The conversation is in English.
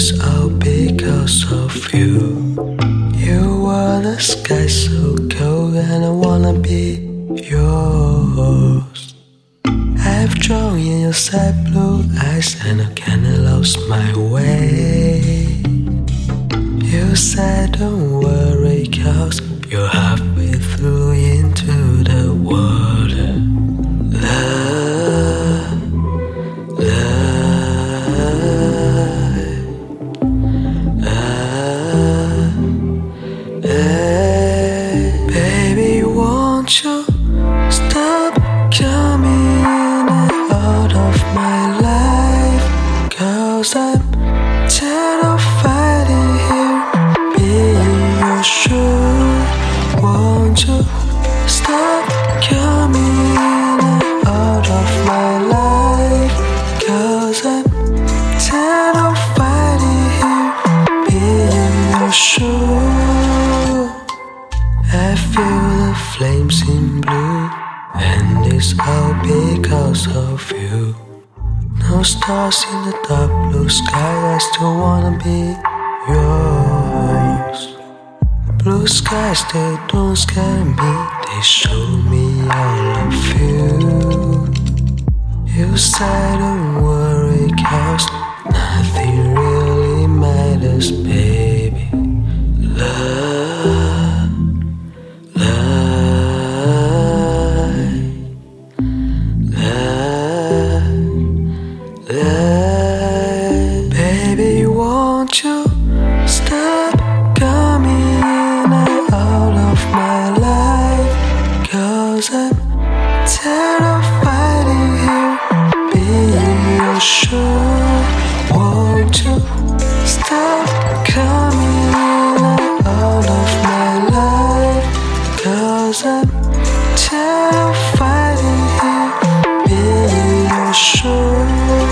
it's all because of you. You are the sky so cold, and I wanna be yours. I've drawn in your sad blue eyes, and I kinda lost my way. You said, Don't worry, cause you're halfway through into the water. The flames in blue, and it's all because of you. No stars in the dark blue sky, I still wanna be yours. Blue skies, they don't scare me, they show me all of you. Won't you stop coming out of my life? Cause I'm tired of fighting here, being. Won't you stop coming out of my life? Cause I'm tired of fighting here, being shoe.